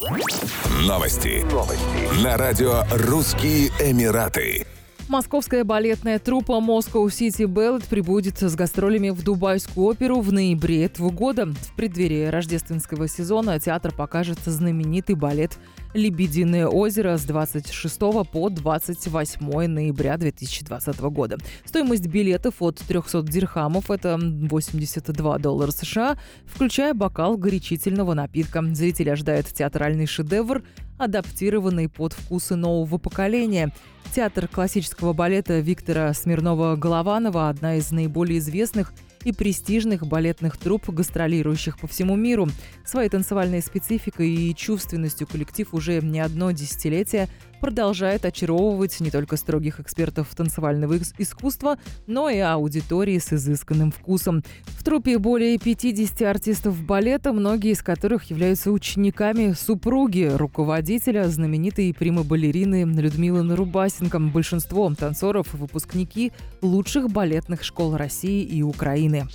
Новости. Новости. На радио «Русские Эмираты». Московская балетная труппа Moscow City Ballet прибудет с гастролями в Дубайскую оперу в ноябре этого года. В преддверии рождественского сезона театр покажет знаменитый балет «Лебединое озеро» с 26 по 28 ноября 2020 года. Стоимость билетов от 300 дирхамов – это 82 доллара США, включая бокал горячительного напитка. Зрителя ожидает театральный шедевр, адаптированный под вкусы нового поколения. Театр классического балета Виктора Смирнова-Голованова – одна из наиболее известных – и престижных балетных труп, гастролирующих по всему миру. Своей танцевальной спецификой и чувственностью коллектив уже не одно десятилетие продолжает очаровывать не только строгих экспертов танцевального искусства, но и аудитории с изысканным вкусом. В трупе более 50 артистов балета, многие из которых являются учениками супруги руководителя знаменитой прима-балерины Людмилы Нарубасенко. Большинство танцоров – выпускники лучших балетных школ России и Украины. Украины.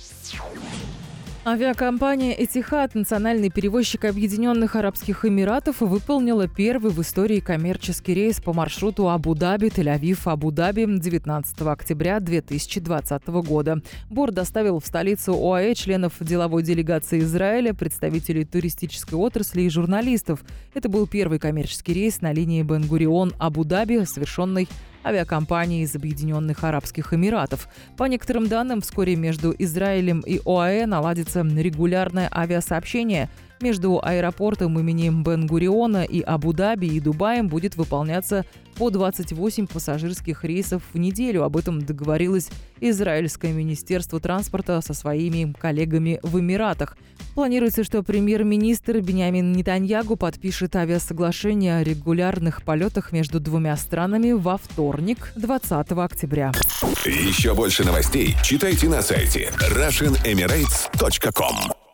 Авиакомпания «Этихад», национальный перевозчик Объединенных Арабских Эмиратов, выполнила первый в истории коммерческий рейс по маршруту Абу-Даби, Тель-Авив, Абу-Даби 19 октября 2020 года. Борт доставил в столицу ОАЭ членов деловой делегации Израиля, представителей туристической отрасли и журналистов. Это был первый коммерческий рейс на линии Бен-Гурион-Абу-Даби, совершенный авиакомпании из Объединенных Арабских Эмиратов. По некоторым данным, вскоре между Израилем и ОАЭ наладится регулярное авиасообщение – между аэропортом имени Бен-Гуриона и Абу-Даби и Дубаем будет выполняться по 28 пассажирских рейсов в неделю. Об этом договорилось Израильское министерство транспорта со своими коллегами в Эмиратах. Планируется, что премьер-министр Бениамин Нетаньягу подпишет авиасоглашение о регулярных полетах между двумя странами во вторник, 20 октября. Еще больше новостей читайте на сайте RussianEmirates.com